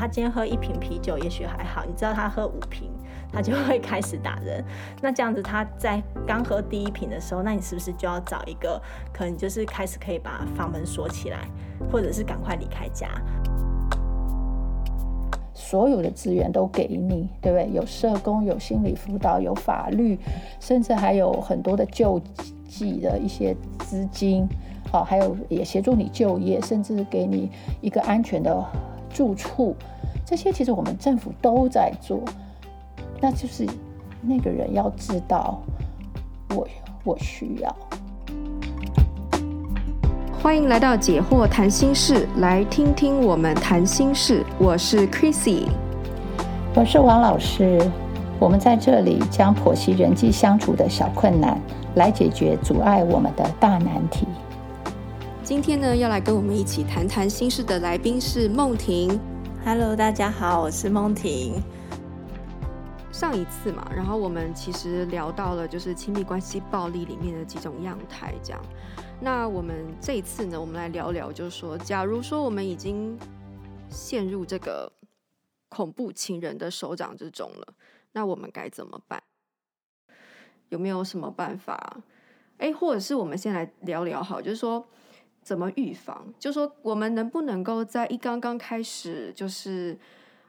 他今天喝一瓶啤酒，也许还好。你知道他喝五瓶，他就会开始打人。那这样子，他在刚喝第一瓶的时候，那你是不是就要找一个可能就是开始可以把房门锁起来，或者是赶快离开家？所有的资源都给你，对不对？有社工，有心理辅导，有法律，甚至还有很多的救济的一些资金，好，还有也协助你就业，甚至给你一个安全的。住处，这些其实我们政府都在做，那就是那个人要知道我我需要。欢迎来到解惑谈心事，来听听我们谈心事。我是 Chrissy，我是王老师。我们在这里将剖析人际相处的小困难，来解决阻碍我们的大难题。今天呢，要来跟我们一起谈谈心事的来宾是梦婷。Hello，大家好，我是梦婷。上一次嘛，然后我们其实聊到了就是亲密关系暴力里面的几种样态，这样。那我们这一次呢，我们来聊聊，就是说，假如说我们已经陷入这个恐怖情人的手掌之中了，那我们该怎么办？有没有什么办法？哎，或者是我们先来聊聊好，就是说。怎么预防？就说我们能不能够在一刚刚开始，就是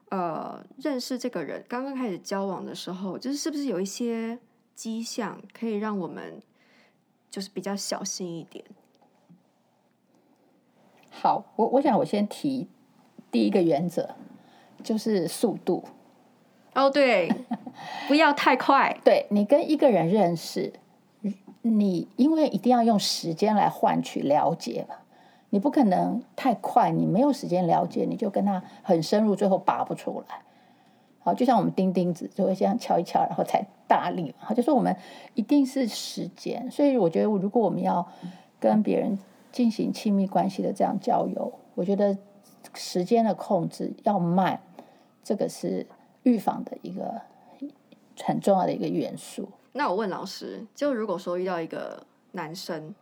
呃认识这个人，刚刚开始交往的时候，就是是不是有一些迹象可以让我们就是比较小心一点？好，我我想我先提第一个原则，就是速度。哦，对，不要太快。对，你跟一个人认识。你因为一定要用时间来换取了解嘛，你不可能太快，你没有时间了解，你就跟他很深入，最后拔不出来。好，就像我们钉钉子，就会这样敲一敲，然后才大力。好，就说我们一定是时间，所以我觉得，如果我们要跟别人进行亲密关系的这样交友，我觉得时间的控制要慢，这个是预防的一个很重要的一个元素。那我问老师，就如果说遇到一个男生，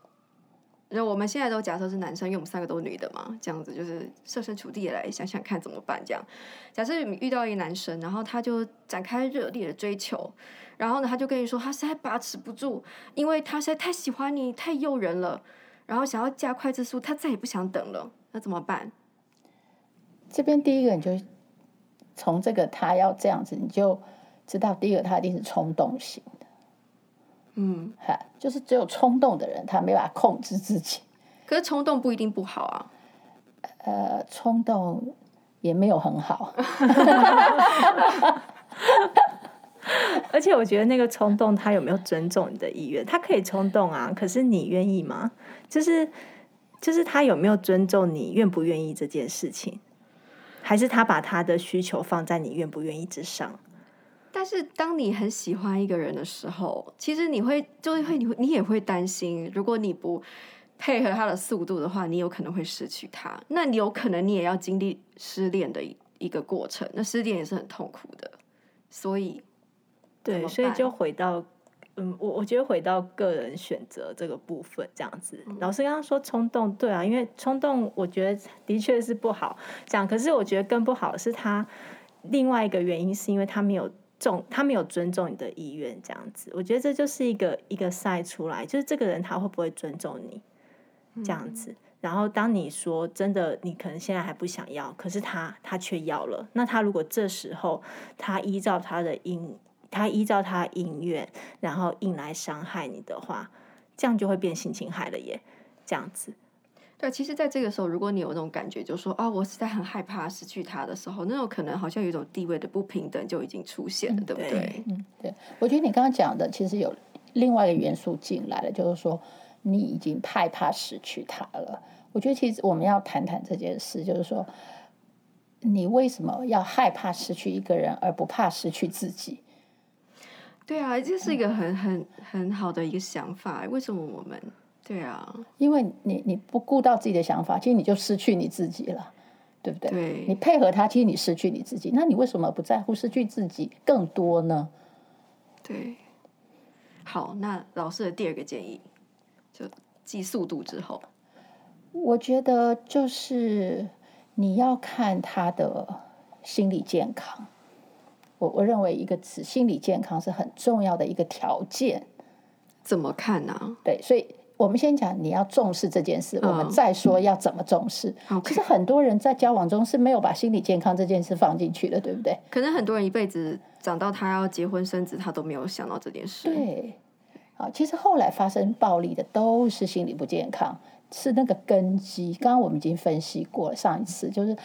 就我们现在都假设是男生，因为我们三个都是女的嘛，这样子就是设身处地来想想看怎么办？这样，假设你遇到一个男生，然后他就展开热烈的追求，然后呢，他就跟你说他实在把持不住，因为他实在太喜欢你，太诱人了，然后想要加快这速，他再也不想等了，那怎么办？这边第一个你就从这个他要这样子，你就知道第一个他一定是冲动型。嗯，哈，就是只有冲动的人，他没办法控制自己。可是冲动不一定不好啊。呃，冲动也没有很好。而且我觉得那个冲动，他有没有尊重你的意愿？他可以冲动啊，可是你愿意吗？就是就是他有没有尊重你愿不愿意这件事情？还是他把他的需求放在你愿不愿意之上？但是当你很喜欢一个人的时候，其实你会就会你会你也会担心，如果你不配合他的速度的话，你有可能会失去他。那你有可能你也要经历失恋的一一个过程，那失恋也是很痛苦的。所以，对，所以就回到嗯，我我觉得回到个人选择这个部分这样子。嗯、老师刚刚说冲动，对啊，因为冲动我觉得的确是不好讲，可是我觉得更不好的是他另外一个原因是因为他没有。重他没有尊重你的意愿，这样子，我觉得这就是一个一个 sign 出来，就是这个人他会不会尊重你，这样子。嗯、然后当你说真的，你可能现在还不想要，可是他他却要了，那他如果这时候他依照他的意，他依照他的意愿，然后硬来伤害你的话，这样就会变性侵害了耶，这样子。对，其实，在这个时候，如果你有那种感觉，就是说啊，我实在很害怕失去他的时候，那种可能好像有一种地位的不平等就已经出现了，嗯、对不对？嗯，对。我觉得你刚刚讲的，其实有另外一个元素进来了，就是说你已经害怕失去他了。我觉得其实我们要谈谈这件事，就是说你为什么要害怕失去一个人，而不怕失去自己？对啊，这是一个很很很好的一个想法。为什么我们？对啊，因为你你不顾到自己的想法，其实你就失去你自己了，对不对？对，你配合他，其实你失去你自己。那你为什么不在乎失去自己更多呢？对，好，那老师的第二个建议，就记速度之后，我觉得就是你要看他的心理健康。我我认为一个词，心理健康是很重要的一个条件。怎么看呢、啊？对，所以我们先讲你要重视这件事，嗯、我们再说要怎么重视。嗯、其实很多人在交往中是没有把心理健康这件事放进去的，对不对？可能很多人一辈子长到他要结婚生子，他都没有想到这件事。对，啊，其实后来发生暴力的都是心理不健康，是那个根基。刚刚我们已经分析过了，上一次就是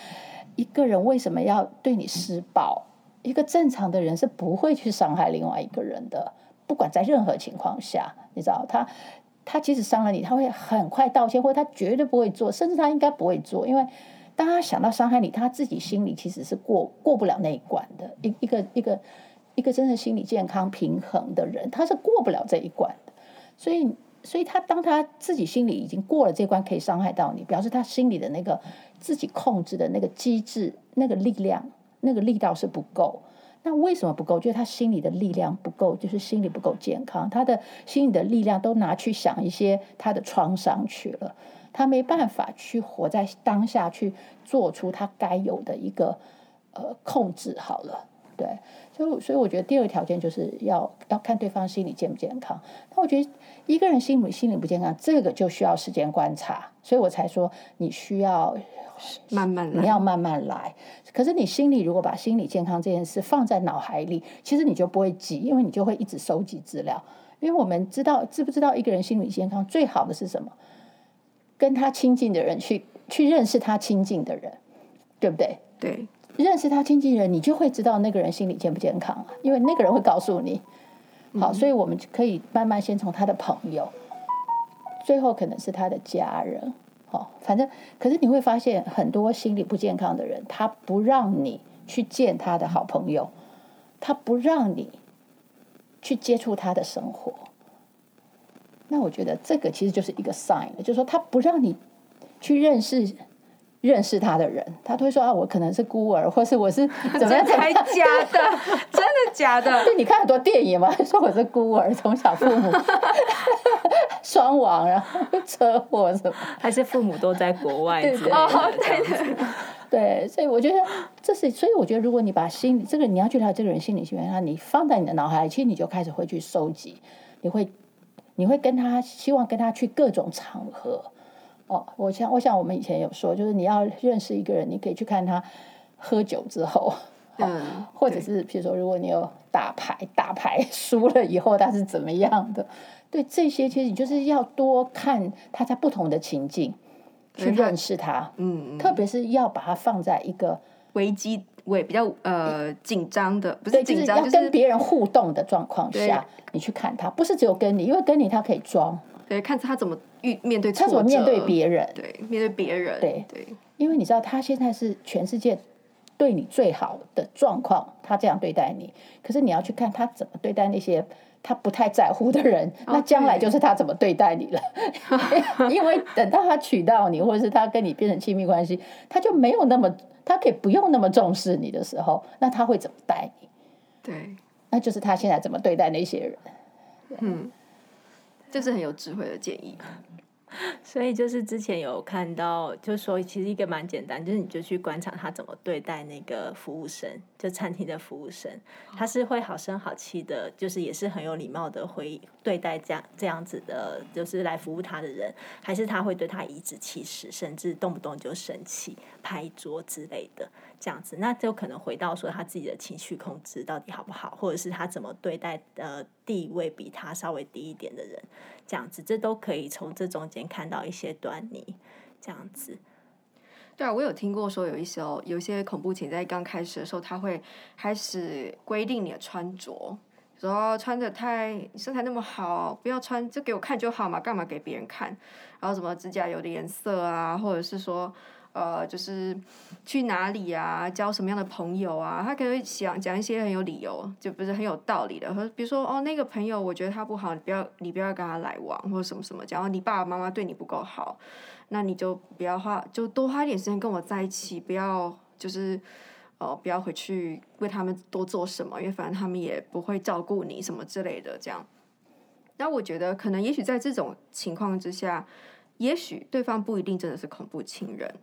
一个人为什么要对你施暴？一个正常的人是不会去伤害另外一个人的。不管在任何情况下，你知道他，他即使伤了你，他会很快道歉，或者他绝对不会做，甚至他应该不会做，因为当他想到伤害你，他自己心里其实是过过不了那一关的。一一个一个一个真的心理健康平衡的人，他是过不了这一关的。所以，所以他当他自己心里已经过了这关，可以伤害到你，表示他心里的那个自己控制的那个机制、那个力量、那个力道是不够。那为什么不够？就是他心里的力量不够，就是心理不够健康。他的心里的力量都拿去想一些他的创伤去了，他没办法去活在当下，去做出他该有的一个呃控制。好了，对，所以所以我觉得第二个条件就是要要看对方心理健不健康。那我觉得一个人心理心理不健康，这个就需要时间观察，所以我才说你需要。慢慢来，你要慢慢来。可是你心里如果把心理健康这件事放在脑海里，其实你就不会急，因为你就会一直收集资料。因为我们知道，知不知道一个人心理健康最好的是什么？跟他亲近的人去去认识他亲近的人，对不对？对，认识他经纪人，你就会知道那个人心理健不健康啊。因为那个人会告诉你。好，所以我们可以慢慢先从他的朋友，最后可能是他的家人。好，反正，可是你会发现很多心理不健康的人，他不让你去见他的好朋友，他不让你去接触他的生活。那我觉得这个其实就是一个 sign，就是说他不让你去认识认识他的人，他都会说啊，我可能是孤儿，或是我是 怎么样？才假的，真的假的？就你看很多电影嘛，说我是孤儿，从小父母。双亡，然后车祸什么，还是父母都在国外之类的？对对对，对，对，所以我觉得这是，所以我觉得如果你把心理这个你要去了解这个人心理学，那你放在你的脑海里，其实你就开始会去收集，你会你会跟他希望跟他去各种场合。哦，我想我想我们以前有说，就是你要认识一个人，你可以去看他喝酒之后，嗯，或者是比如说如果你有打牌，打牌 输了以后他是怎么样的。对这些，其实你就是要多看他在不同的情境去认识他，嗯，特别是要把它放在一个危机、危比较呃紧张的，不是紧张，就是要跟别人互动的状况下，你去看他，不是只有跟你，因为跟你他可以装，对，看他怎么遇面对，他怎么面对别人，对，面对别人，对对，因为你知道他现在是全世界对你最好的状况，他这样对待你，可是你要去看他怎么对待那些。他不太在乎的人，那将来就是他怎么对待你了。因为等到他娶到你，或者是他跟你变成亲密关系，他就没有那么，他可以不用那么重视你的时候，那他会怎么待你？对，那就是他现在怎么对待那些人。嗯，这是很有智慧的建议。所以就是之前有看到，就说其实一个蛮简单，就是你就去观察他怎么对待那个服务生，就餐厅的服务生，他是会好声好气的，就是也是很有礼貌的回对待这样这样子的，就是来服务他的人，还是他会对他颐指气使，甚至动不动就生气、拍桌之类的这样子，那就可能回到说他自己的情绪控制到底好不好，或者是他怎么对待呃地位比他稍微低一点的人。这样子，这都可以从这中间看到一些端倪。这样子，对啊，我有听过说有一些哦，有一些恐怖情在刚开始的时候，他会开始规定你的穿着，说穿着太身材那么好，不要穿，就给我看就好嘛，干嘛给别人看？然后什么指甲油的颜色啊，或者是说。呃，就是去哪里啊，交什么样的朋友啊？他可能会想讲一些很有理由，就不是很有道理的。和比如说，哦，那个朋友我觉得他不好，你不要，你不要跟他来往，或者什么什么。假如你爸爸妈妈对你不够好，那你就不要花，就多花一点时间跟我在一起，不要就是，呃，不要回去为他们多做什么，因为反正他们也不会照顾你什么之类的。这样，那我觉得可能也许在这种情况之下，也许对方不一定真的是恐怖情人。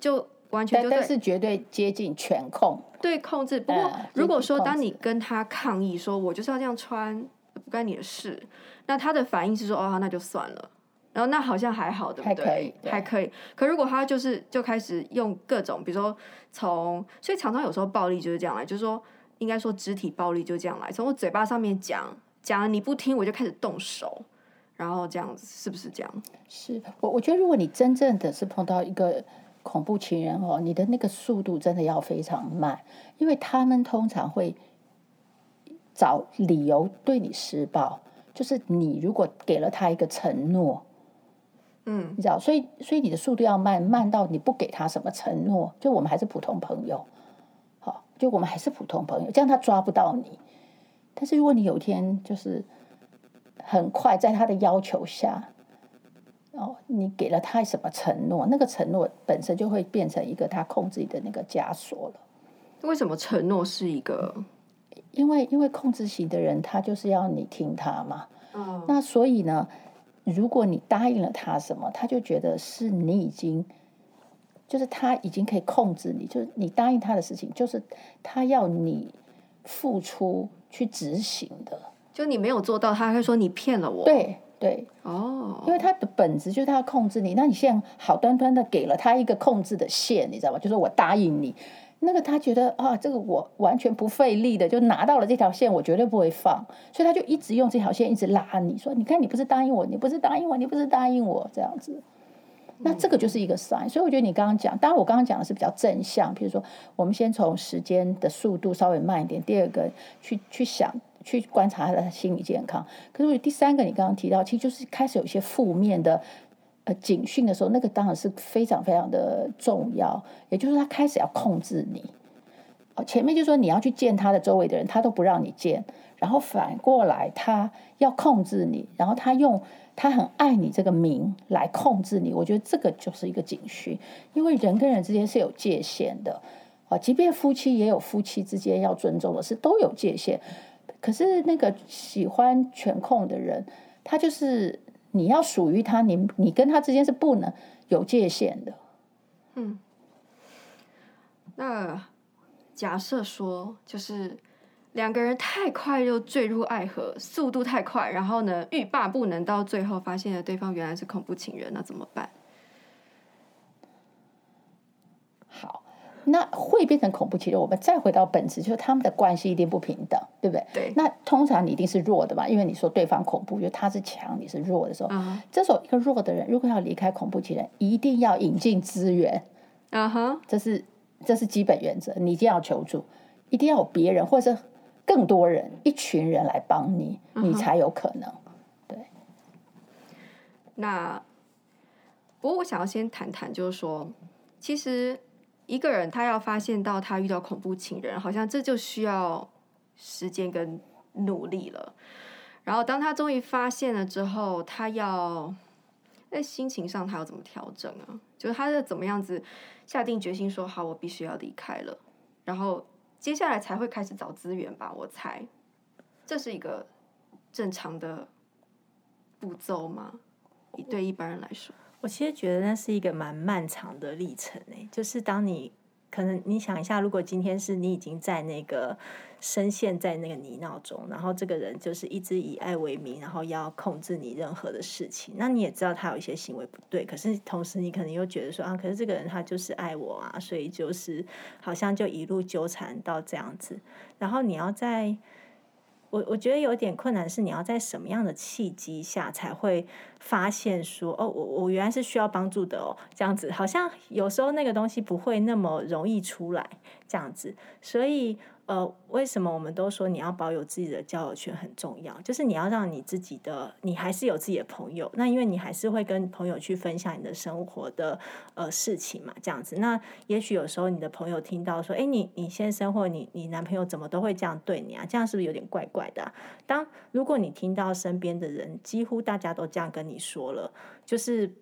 就完全就但是绝对接近全控，对控制。不过如果说当你跟他抗议说，我就是要这样穿，不干你的事，那他的反应是说，哦，那就算了。然后那好像还好，对不对？还可以，还可以。可如果他就是就开始用各种，比如说从，所以常常有时候暴力就是这样来，就是说应该说肢体暴力就这样来，从我嘴巴上面讲讲你不听，我就开始动手，然后这样子是不是这样？是我我觉得如果你真正的是碰到一个恐怖情人哦，你的那个速度真的要非常慢，因为他们通常会找理由对你施暴，就是你如果给了他一个承诺。嗯，你知道，所以所以你的速度要慢，慢到你不给他什么承诺，就我们还是普通朋友，好，就我们还是普通朋友，这样他抓不到你。但是如果你有一天就是很快在他的要求下，哦，你给了他什么承诺，那个承诺本身就会变成一个他控制你的那个枷锁了。为什么承诺是一个？因为因为控制型的人他就是要你听他嘛，嗯，那所以呢？如果你答应了他什么，他就觉得是你已经，就是他已经可以控制你，就是你答应他的事情，就是他要你付出去执行的。就你没有做到，他会说你骗了我。对对，哦，因为他的本质就是他要控制你，那你现在好端端的给了他一个控制的线，你知道吗？就是我答应你。那个他觉得啊，这个我完全不费力的就拿到了这条线，我绝对不会放，所以他就一直用这条线一直拉你说，你看你不是答应我，你不是答应我，你不是答应我这样子，那这个就是一个 sign。所以我觉得你刚刚讲，当然我刚刚讲的是比较正向，比如说我们先从时间的速度稍微慢一点，第二个去去想去观察他的心理健康，可是第三个你刚刚提到，其实就是开始有一些负面的。呃，警讯的时候，那个当然是非常非常的重要。也就是他开始要控制你。哦，前面就说你要去见他的周围的人，他都不让你见。然后反过来，他要控制你，然后他用他很爱你这个名来控制你。我觉得这个就是一个警讯，因为人跟人之间是有界限的。啊，即便夫妻也有夫妻之间要尊重的事，都有界限。可是那个喜欢全控的人，他就是。你要属于他，你你跟他之间是不能有界限的。嗯，那假设说，就是两个人太快又坠入爱河，速度太快，然后呢，欲罢不能，到最后发现了对方原来是恐怖情人，那怎么办？好。那会变成恐怖情人。我们再回到本质，就是他们的关系一定不平等，对不对？对。那通常你一定是弱的嘛，因为你说对方恐怖，因为他是强，你是弱的时候，uh. 这时候一个弱的人如果要离开恐怖情人，一定要引进资源，啊哈，这是这是基本原则，你一定要求助，一定要有别人或者是更多人，一群人来帮你，uh. 你才有可能。对。那不过我想要先谈谈，就是说，其实。一个人他要发现到他遇到恐怖情人，好像这就需要时间跟努力了。然后当他终于发现了之后，他要在心情上他要怎么调整啊？就是他是怎么样子下定决心说好，我必须要离开了。然后接下来才会开始找资源吧？我猜这是一个正常的步骤吗？对一般人来说。我其实觉得那是一个蛮漫长的历程诶，就是当你可能你想一下，如果今天是你已经在那个深陷在那个泥淖中，然后这个人就是一直以爱为名，然后要控制你任何的事情，那你也知道他有一些行为不对，可是同时你可能又觉得说啊，可是这个人他就是爱我啊，所以就是好像就一路纠缠到这样子，然后你要在。我我觉得有点困难，是你要在什么样的契机下才会发现说，哦，我我原来是需要帮助的哦，这样子好像有时候那个东西不会那么容易出来，这样子，所以。呃，为什么我们都说你要保有自己的交友圈很重要？就是你要让你自己的，你还是有自己的朋友。那因为你还是会跟朋友去分享你的生活的呃事情嘛，这样子。那也许有时候你的朋友听到说，哎，你你先生或你你男朋友怎么都会这样对你啊？这样是不是有点怪怪的？当如果你听到身边的人几乎大家都这样跟你说了，就是。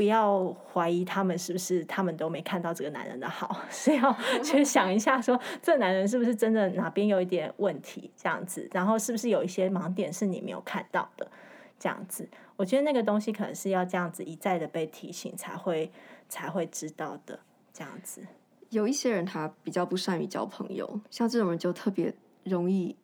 不要怀疑他们是不是他们都没看到这个男人的好，是要去想一下说，这男人是不是真的哪边有一点问题这样子，然后是不是有一些盲点是你没有看到的这样子。我觉得那个东西可能是要这样子一再的被提醒才会才会知道的这样子。有一些人他比较不善于交朋友，像这种人就特别容易，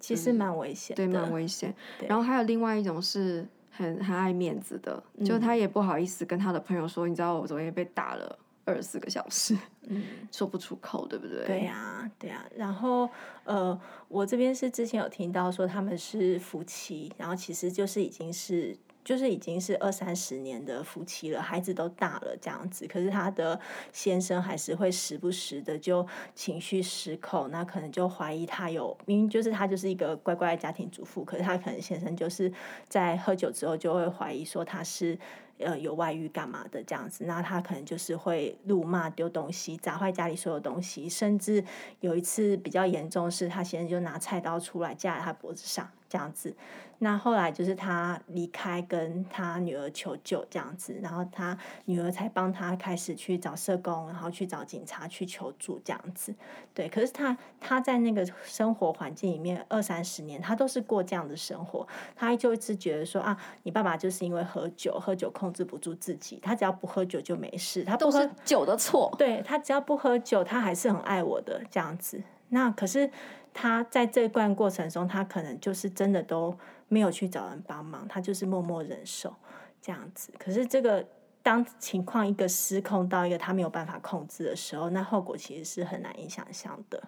其实蛮危险，对，蛮危险。然后还有另外一种是很很爱面子的，嗯、就他也不好意思跟他的朋友说，你知道我昨天被打了二十四个小时，嗯，说不出口，对不对？对呀、啊，对呀、啊。然后呃，我这边是之前有听到说他们是夫妻，然后其实就是已经是。就是已经是二三十年的夫妻了，孩子都大了这样子，可是他的先生还是会时不时的就情绪失控，那可能就怀疑他有，明明就是他就是一个乖乖的家庭主妇，可是他可能先生就是在喝酒之后就会怀疑说他是呃有外遇干嘛的这样子，那他可能就是会怒骂丢东西，砸坏家里所有东西，甚至有一次比较严重是他先生就拿菜刀出来架在他脖子上这样子。那后来就是他离开，跟他女儿求救这样子，然后他女儿才帮他开始去找社工，然后去找警察去求助这样子。对，可是他他在那个生活环境里面二三十年，他都是过这样的生活，他就一直觉得说啊，你爸爸就是因为喝酒，喝酒控制不住自己，他只要不喝酒就没事，他不喝都是酒的错。对，他只要不喝酒，他还是很爱我的这样子。那可是他在这段过程中，他可能就是真的都。没有去找人帮忙，他就是默默忍受这样子。可是这个当情况一个失控到一个他没有办法控制的时候，那后果其实是很难以想象的。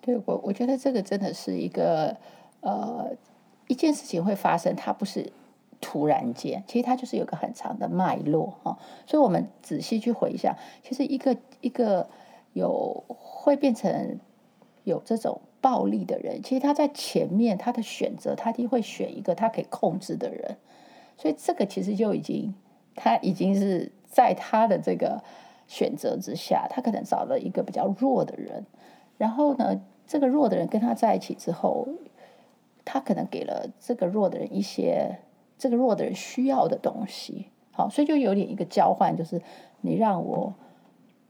对，我我觉得这个真的是一个呃一件事情会发生，它不是突然间，其实它就是有个很长的脉络啊。所以我们仔细去回想，其实一个一个有会变成有这种。暴力的人，其实他在前面，他的选择，他一定会选一个他可以控制的人，所以这个其实就已经，他已经是在他的这个选择之下，他可能找了一个比较弱的人，然后呢，这个弱的人跟他在一起之后，他可能给了这个弱的人一些这个弱的人需要的东西，好，所以就有点一个交换，就是你让我。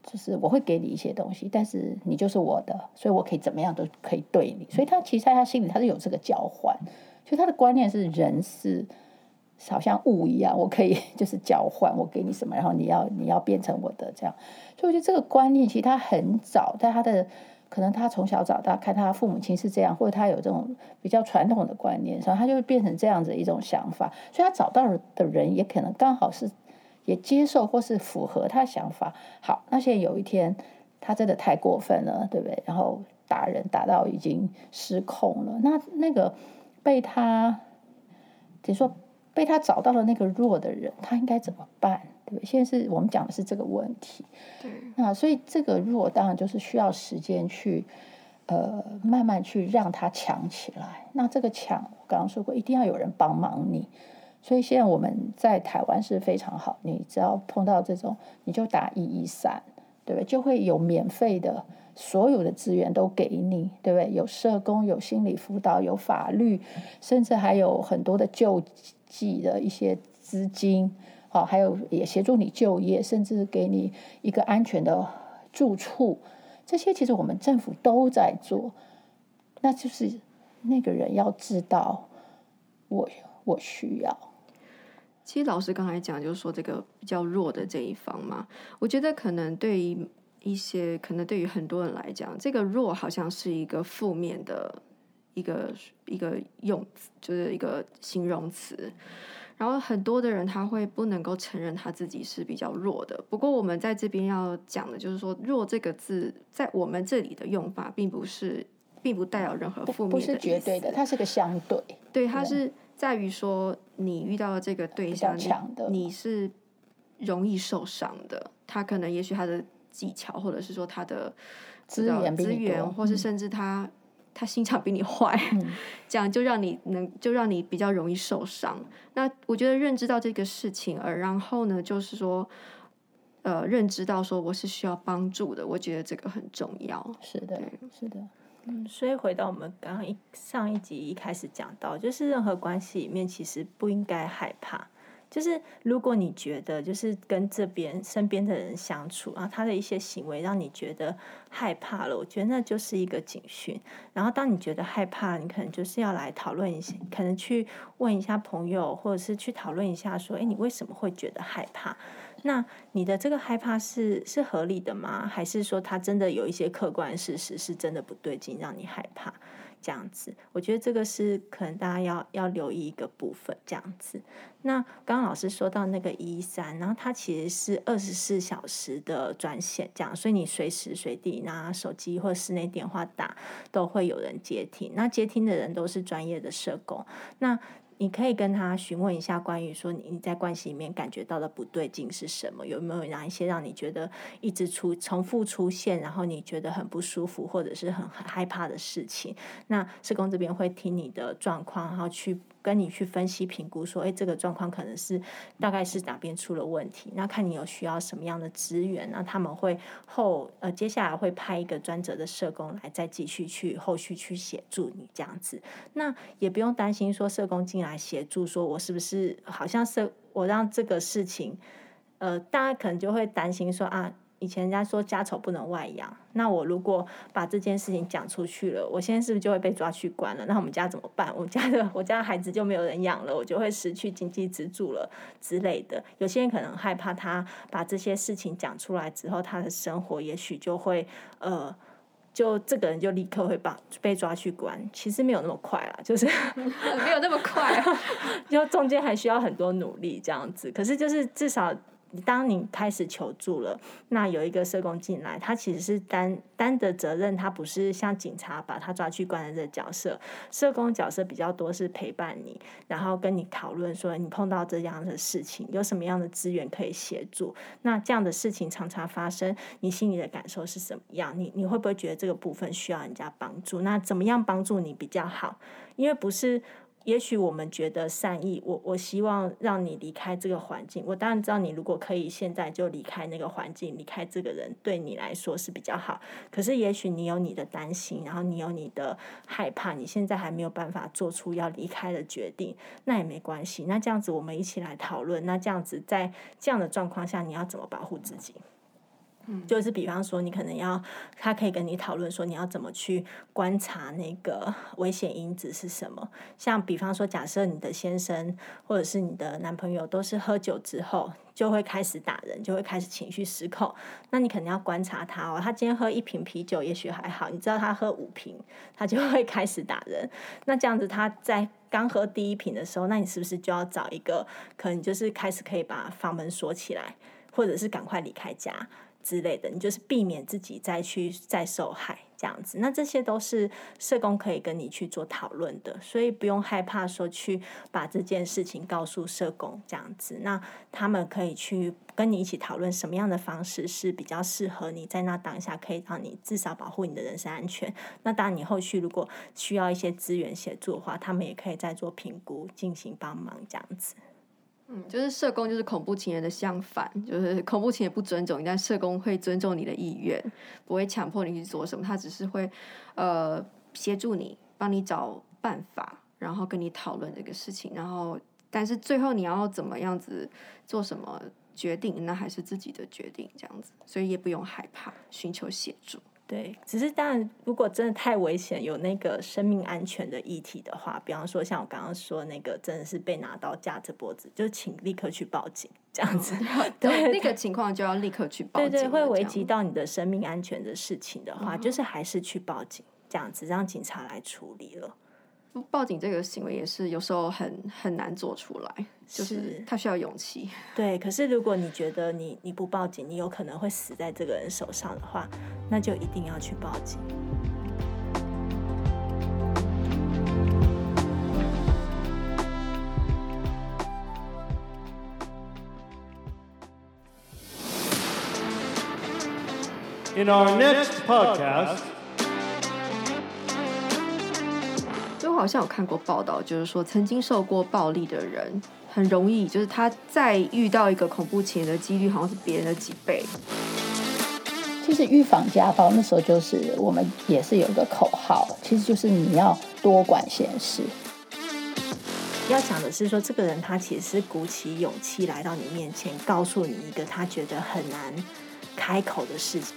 就是我会给你一些东西，但是你就是我的，所以我可以怎么样都可以对你。所以他其实在他心里他是有这个交换，所以他的观念是人是好像物一样，我可以 就是交换，我给你什么，然后你要你要变成我的这样。所以我觉得这个观念其实他很早，在他的可能他从小长大看他父母亲是这样，或者他有这种比较传统的观念，所以他就会变成这样子一种想法。所以他找到的人也可能刚好是。也接受或是符合他想法。好，那现在有一天他真的太过分了，对不对？然后打人打到已经失控了。那那个被他，比如说被他找到了那个弱的人，他应该怎么办？对不对？现在是我们讲的是这个问题。对。那所以这个弱当然就是需要时间去呃慢慢去让它强起来。那这个强，我刚刚说过，一定要有人帮忙你。所以现在我们在台湾是非常好，你只要碰到这种，你就打一一三，对不对？就会有免费的，所有的资源都给你，对不对？有社工，有心理辅导，有法律，甚至还有很多的救济的一些资金，好，还有也协助你就业，甚至给你一个安全的住处，这些其实我们政府都在做。那就是那个人要知道，我我需要。其实老师刚才讲，就是说这个比较弱的这一方嘛，我觉得可能对于一些，可能对于很多人来讲，这个弱好像是一个负面的一个一个用，就是一个形容词。然后很多的人他会不能够承认他自己是比较弱的。不过我们在这边要讲的就是说，弱这个字在我们这里的用法，并不是，并不带有任何负面的。不，不是绝对的，它是个相对。对，它是。在于说，你遇到的这个对象，你是容易受伤的。他可能，也许他的技巧，或者是说他的资源、资源，或是甚至他、嗯、他心肠比你坏，嗯、这样就让你能就让你比较容易受伤。那我觉得认知到这个事情，而然后呢，就是说，呃，认知到说我是需要帮助的，我觉得这个很重要。是的，是的。嗯，所以回到我们刚刚一上一集一开始讲到，就是任何关系里面其实不应该害怕，就是如果你觉得就是跟这边身边的人相处啊，他的一些行为让你觉得害怕了，我觉得那就是一个警讯。然后当你觉得害怕，你可能就是要来讨论一下，可能去问一下朋友，或者是去讨论一下说，哎，你为什么会觉得害怕？那你的这个害怕是是合理的吗？还是说他真的有一些客观事实是真的不对劲，让你害怕？这样子，我觉得这个是可能大家要要留意一个部分。这样子，那刚刚老师说到那个一三，然后它其实是二十四小时的专线，这样，所以你随时随地拿手机或室内电话打，都会有人接听。那接听的人都是专业的社工。那你可以跟他询问一下，关于说你在关系里面感觉到的不对劲是什么？有没有哪一些让你觉得一直出重复出现，然后你觉得很不舒服或者是很害怕的事情？那社工这边会听你的状况，然后去。跟你去分析评估，说，哎，这个状况可能是大概是哪边出了问题？那看你有需要什么样的资源，那他们会后呃接下来会派一个专责的社工来再继续去后续去协助你这样子。那也不用担心说社工进来协助，说我是不是好像是我让这个事情，呃，大家可能就会担心说啊。以前人家说家丑不能外扬，那我如果把这件事情讲出去了，我现在是不是就会被抓去关了？那我们家怎么办？我家的我家的孩子就没有人养了，我就会失去经济支柱了之类的。有些人可能害怕，他把这些事情讲出来之后，他的生活也许就会呃，就这个人就立刻会把被抓去关。其实没有那么快啦，就是 没有那么快啊，就中间还需要很多努力这样子。可是就是至少。当你开始求助了，那有一个社工进来，他其实是担担的责任，他不是像警察把他抓去关的这角色。社工角色比较多是陪伴你，然后跟你讨论说你碰到这样的事情，有什么样的资源可以协助。那这样的事情常常发生，你心里的感受是什么样？你你会不会觉得这个部分需要人家帮助？那怎么样帮助你比较好？因为不是。也许我们觉得善意，我我希望让你离开这个环境。我当然知道你如果可以现在就离开那个环境，离开这个人，对你来说是比较好。可是也许你有你的担心，然后你有你的害怕，你现在还没有办法做出要离开的决定，那也没关系。那这样子我们一起来讨论。那这样子在这样的状况下，你要怎么保护自己？就是比方说，你可能要，他可以跟你讨论说，你要怎么去观察那个危险因子是什么。像比方说，假设你的先生或者是你的男朋友都是喝酒之后就会开始打人，就会开始情绪失控，那你可能要观察他哦。他今天喝一瓶啤酒也许还好，你知道他喝五瓶，他就会开始打人。那这样子他在刚喝第一瓶的时候，那你是不是就要找一个可能就是开始可以把房门锁起来，或者是赶快离开家？之类的，你就是避免自己再去再受害这样子，那这些都是社工可以跟你去做讨论的，所以不用害怕说去把这件事情告诉社工这样子，那他们可以去跟你一起讨论什么样的方式是比较适合你在那当下可以让你至少保护你的人身安全。那当然，你后续如果需要一些资源协助的话，他们也可以再做评估进行帮忙这样子。嗯，就是社工就是恐怖情人的相反，就是恐怖情人不尊重你，但社工会尊重你的意愿，不会强迫你去做什么，他只是会呃协助你，帮你找办法，然后跟你讨论这个事情，然后但是最后你要怎么样子做什么决定，那还是自己的决定这样子，所以也不用害怕寻求协助。对，只是当然，如果真的太危险，有那个生命安全的议题的话，比方说像我刚刚说那个，真的是被拿刀架着脖子，就请立刻去报警，这样子。哦、对，那个情况就要立刻去报警。对对，会危及到你的生命安全的事情的话，嗯、就是还是去报警，这样子让警察来处理了。报警这个行为也是有时候很很难做出来，就是他需要勇气。对，可是如果你觉得你你不报警，你有可能会死在这个人手上的话，那就一定要去报警。In our next podcast. 好像有看过报道，就是说曾经受过暴力的人很容易，就是他再遇到一个恐怖情人的几率好像是别人的几倍。其实预防家暴那时候就是我们也是有一个口号，其实就是你要多管闲事。要讲的是说，这个人他其实是鼓起勇气来到你面前，告诉你一个他觉得很难开口的事情。